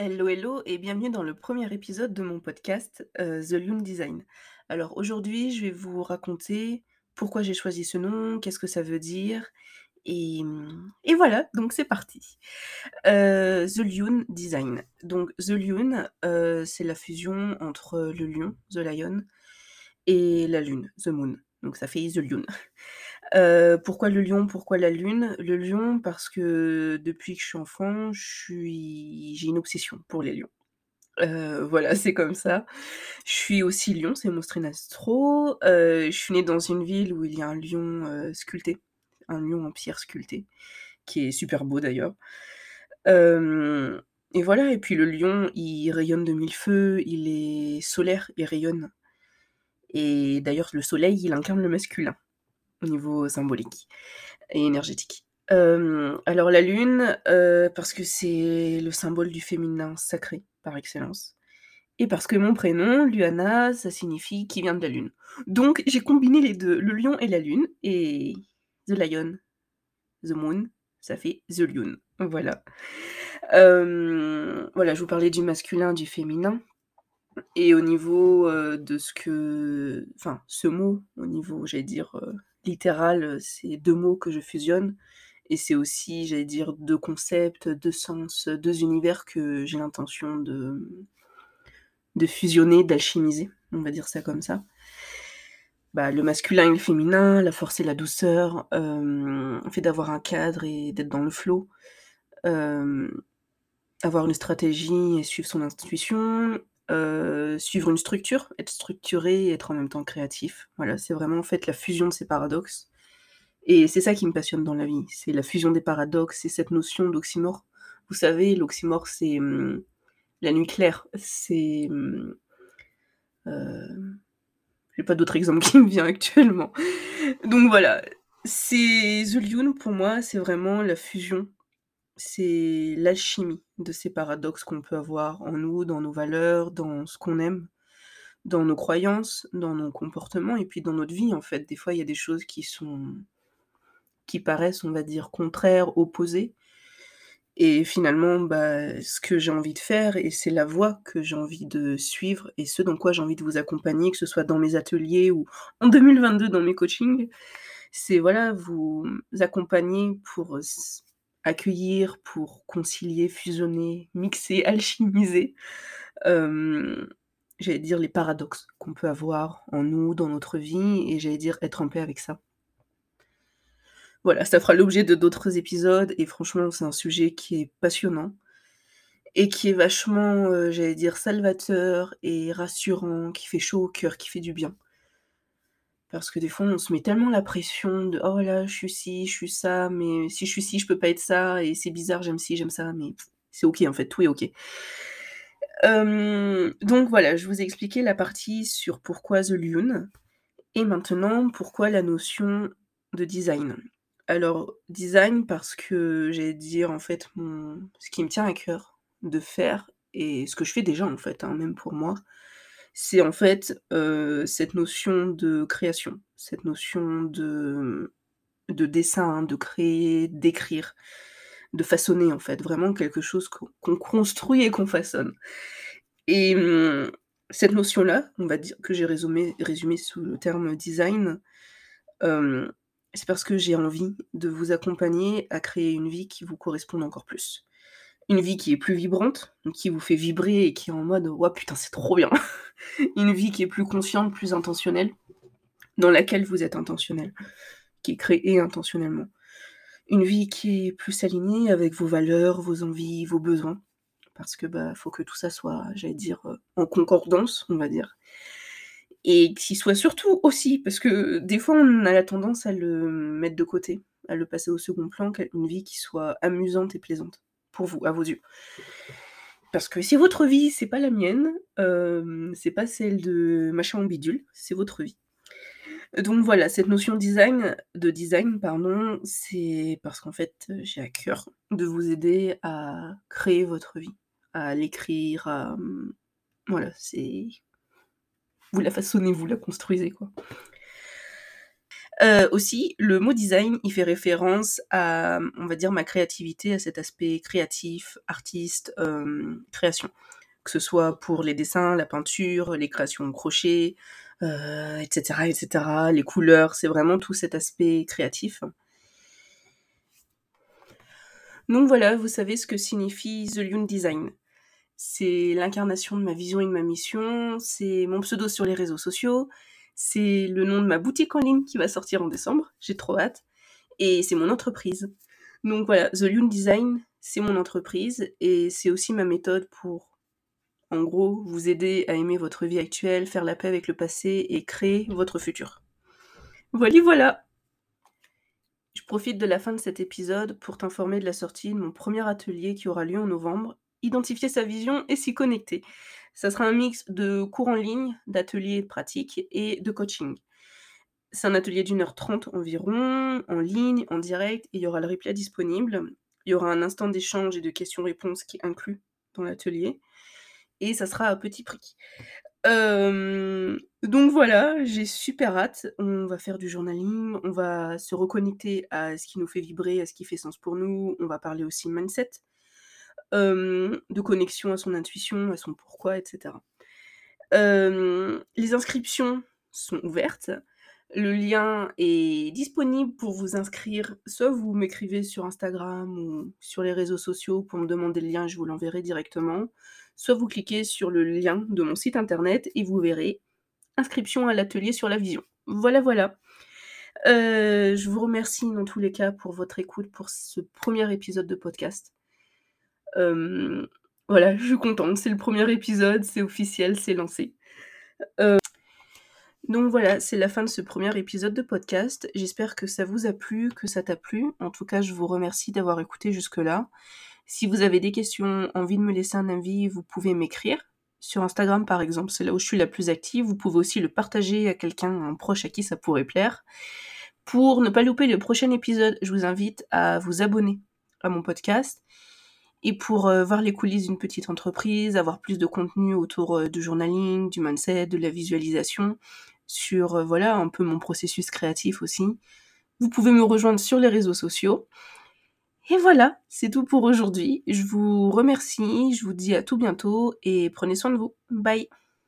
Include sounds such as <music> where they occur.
Hello, hello et bienvenue dans le premier épisode de mon podcast, heu, The Lune Design. Alors aujourd'hui, je vais vous raconter pourquoi j'ai choisi ce nom, qu'est-ce que ça veut dire et voilà, donc c'est parti. Heu, The Lune Design. Donc The Lune, heu, c'est la fusion entre le lion, The Lion et la lune, The Moon. Donc ça fait The Lune. Heu, pourquoi le lion? Pourquoi la lune? Le lion parce que depuis que je suis enfant, j'ai une obsession pour les lions. Heu, voilà, c'est comme ça. Je suis aussi lion, c'est mon string astro. Heu, je suis née dans une ville où il y a un lion, heu, sculpté, un lion en pierre sculpté, qui est super beau d'ailleurs. Et voilà et puis le lion, il rayonne de mille feux, il est solaire, il rayonne et d'ailleurs le soleil, il incarne le masculin au niveau symbolique et énergétique. Hem, alors la lune, heu, parce que c'est le symbole du féminin sacré par excellence et parce que mon prénom, Luana, ça signifie qui vient de la lune. Donc j'ai combiné les 2, le lion et la lune et the lion, the moon, ça fait the lune, voilà. Hem, voilà, je vous parlais du masculin, du féminin et au niveau, de ce que enfin, ce mot, au niveau, j'allais dire, littéral, c'est 2 mots que je fusionne et c'est aussi, j'allais dire, 2 concepts, 2 sens, 2 univers que j'ai l'intention de, fusionner, d'alchimiser, on va dire ça comme ça. Bah, le masculin et le féminin, la force et la douceur, le fait d'avoir un cadre et d'être dans le hem, avoir une stratégie et suivre son intuition, heu, suivre une structure, être structuré et être en même temps créatif. Voilà, c'est vraiment en fait la fusion de ces paradoxes et c'est ça qui me passionne dans la vie, c'est la fusion des paradoxes, c'est cette notion d'oxymore. Vous savez, l'oxymore, c'est, mmh, la nuit claire, c'est, mmh, heu, j'ai pas d'autre exemple <laughs> qui me vient actuellement. Donc voilà, c'est The Lune pour moi, c'est vraiment la fusion, c'est l'alchimie de ces paradoxes qu'on peut avoir en nous, dans nos valeurs, dans ce qu'on aime, dans nos croyances, dans nos comportements et puis dans notre vie en fait. Des fois, il y a des choses qui sont qui paraissent, on va dire, contraires, opposées et finalement, bah, ce que j'ai envie de faire et c'est la voie que j'ai envie de suivre et ce dans quoi j'ai envie de vous accompagner, que ce soit dans mes ateliers ou en 2022 dans mes coachings, c'est voilà, vous accompagner pour accueillir, pour concilier, fusionner, mixer, <laughs> alchimiser, j'allais dire les paradoxes qu'on peut avoir en nous, dans notre vie et j'allais dire être en paix avec ça. Voilà, ça fera l'objet de d'autres épisodes et franchement, c'est un sujet qui est passionnant et qui est vachement, heu, j'allais dire salvateur et rassurant, qui fait chaud au cœur, qui fait du bien. Parce que des fois, on se met tellement la pression de: «Oh là, je suis ci, je suis ça, mais si je suis ci, je peux pas être ça et c'est bizarre, j'aime ci, j'aime ça», mais c'est OK en fait, tout est OK. Donc voilà, je vous ai expliqué la partie sur pourquoi The Lune et maintenant pourquoi la notion de design. Alors design parce que j'allais dire en fait mon ce qui me tient à cœur de faire et ce que je fais déjà en fait, hein, même pour moi, c'est en fait, heu, cette notion de création, cette notion de de dessin, hein, de créer, d'écrire, de façonner en fait, vraiment quelque chose qu'on construit et qu'on façonne et mmh, cette notion-là, on va dire que j'ai résumé sous le terme design, hem, c'est parce que j'ai envie de vous accompagner à créer une vie qui vous corresponde encore plus. Une vie qui est plus vibrante, qui vous fait vibrer et qui est en mode: «Waouh putain, c'est trop bien!» <laughs> Une vie qui est plus consciente, plus intentionnelle, dans laquelle vous êtes intentionnel, qui est créée intentionnellement. Une vie qui est plus alignée avec vos valeurs, vos envies, vos besoins, parce que, bah, faut que tout ça soit, j'allais dire, heu, en concordance, on va dire et qui soit surtout aussi parce que des fois on a la tendance à le mettre de côté, à le passer au second plan, une vie qui soit amusante et plaisante vous, à vos yeux. Parce que si votre vie, c'est pas la mienne, hem, c'est pas celle de machin ou bidule, c'est votre vie. Donc voilà, cette notion design de design, pardon, c'est parce qu'en fait, j'ai à cœur de vous aider à créer votre vie, à l'écrire, à, voilà, c'est vous la façonnez, vous la construisez, quoi. Euh, aussi, le mot design, il fait référence à, on va dire, ma créativité, à cet aspect créatif, artiste, euh, création. Que ce soit pour les dessins, la peinture, les créations au crochet, euh, etc., etc., les couleurs, c'est vraiment tout cet aspect créatif. Donc voilà, vous savez ce que signifie The Lune Design. C'est l'incarnation de ma vision et de ma mission, c'est mon pseudo sur les réseaux sociaux, c'est le nom de ma boutique en ligne qui va sortir en décembre, j'ai trop hâte, et c'est mon entreprise. Donc voilà, The Lune Design, c'est mon entreprise, et c'est aussi ma méthode pour, en gros, vous aider à aimer votre vie actuelle, faire la paix avec le passé et créer votre futur. Voilà, voilà Je profite de la fin de cet épisode pour t'informer de la sortie de mon premier atelier qui aura lieu en novembre, identifier sa vision et s'y connecter. Ça sera un mix de cours en ligne, d'ateliers pratiques et de coaching. C'est un atelier d'une heure trente environ, en ligne, en direct, et il y aura le replay disponible. Il y aura un instant d'échange et de questions-réponses qui est inclus dans l'atelier. Et ça sera à petit prix. Euh, donc voilà, j'ai super hâte. On va faire du journaling, on va se reconnecter à ce qui nous fait vibrer, à ce qui fait sens pour nous. On va parler aussi mindset de connexion à son intuition, à son pourquoi, etc. les inscriptions sont ouvertes. Le lien est disponible pour vous inscrire. Soit vous m'écrivez sur Instagram ou sur les réseaux sociaux pour me demander le lien, je vous l'enverrai directement. Soit vous cliquez sur le lien de mon site internet et vous verrez inscription à l'atelier sur la vision. Voilà, voilà. je vous remercie dans tous les cas pour votre écoute pour ce premier épisode de podcast voilà, je suis contente, c'est le premier épisode, c'est officiel, c'est lancé. donc voilà, c'est la fin de ce premier épisode de podcast. J'espère que ça vous a plu, que ça t'a plu. En tout cas, je vous remercie d'avoir écouté jusque-là. Si vous avez des questions, envie de me laisser un avis, vous pouvez m'écrire. Sur Instagram, par exemple, c'est là où je suis la plus active. Vous pouvez aussi le partager à quelqu'un, un proche à qui ça pourrait plaire. Pour ne pas louper le prochain épisode, je vous invite à vous abonner à mon podcast et pour euh, voir les coulisses d'une petite entreprise, avoir plus de contenu autour euh, du journaling, du mindset, de la visualisation, sur euh, voilà un peu mon processus créatif aussi. Vous pouvez me rejoindre sur les réseaux sociaux. Et voilà, c'est tout pour aujourd'hui. Je vous remercie, je vous dis à tout bientôt et prenez soin de vous. Bye